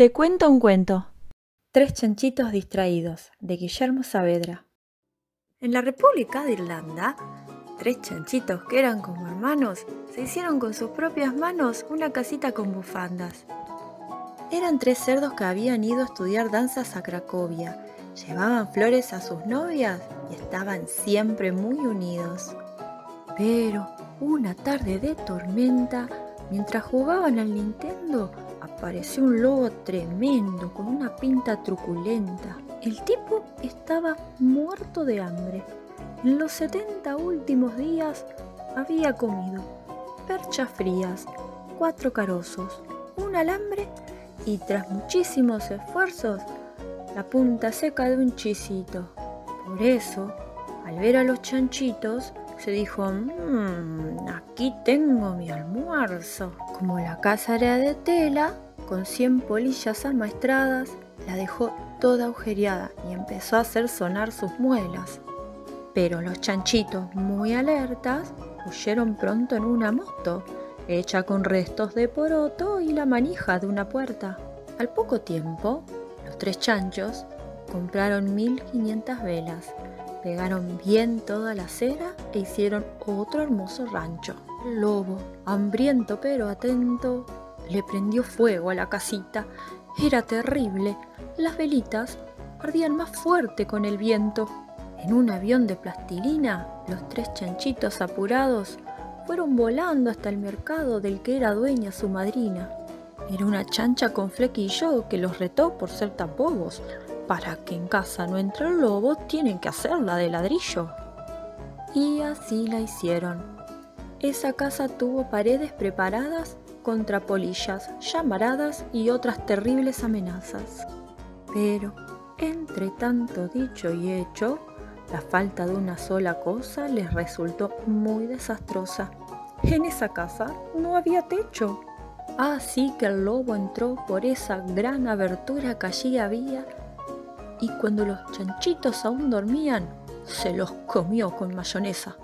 Te cuento un cuento. Tres chanchitos distraídos, de Guillermo Saavedra. En la República de Irlanda, tres chanchitos que eran como hermanos se hicieron con sus propias manos una casita con bufandas. Eran tres cerdos que habían ido a estudiar danzas a Cracovia, llevaban flores a sus novias y estaban siempre muy unidos. Pero una tarde de tormenta, mientras jugaban al Nintendo, apareció un lobo tremendo con una pinta truculenta. El tipo estaba muerto de hambre. En los 70 últimos días había comido perchas frías, cuatro carozos, un alambre y tras muchísimos esfuerzos, la punta seca de un chisito. Por eso, al ver a los chanchitos, se dijo, mmm, aquí tengo mi almuerzo. Como la casa era de tela, con 100 polillas amaestradas, la dejó toda agujereada y empezó a hacer sonar sus muelas. Pero los chanchitos, muy alertas, huyeron pronto en una moto, hecha con restos de poroto y la manija de una puerta. Al poco tiempo, los tres chanchos compraron 1500 velas Pegaron bien toda la cera e hicieron otro hermoso rancho. El lobo, hambriento pero atento, le prendió fuego a la casita. Era terrible. Las velitas ardían más fuerte con el viento. En un avión de plastilina, los tres chanchitos apurados fueron volando hasta el mercado del que era dueña su madrina. Era una chancha con flequillo que los retó por ser tan bobos, para que en casa no entre el lobo, tienen que hacerla de ladrillo. Y así la hicieron. Esa casa tuvo paredes preparadas contra polillas, llamaradas y otras terribles amenazas. Pero, entre tanto dicho y hecho, la falta de una sola cosa les resultó muy desastrosa. En esa casa no había techo. Así que el lobo entró por esa gran abertura que allí había y cuando los chanchitos aún dormían, se los comió con mayonesa.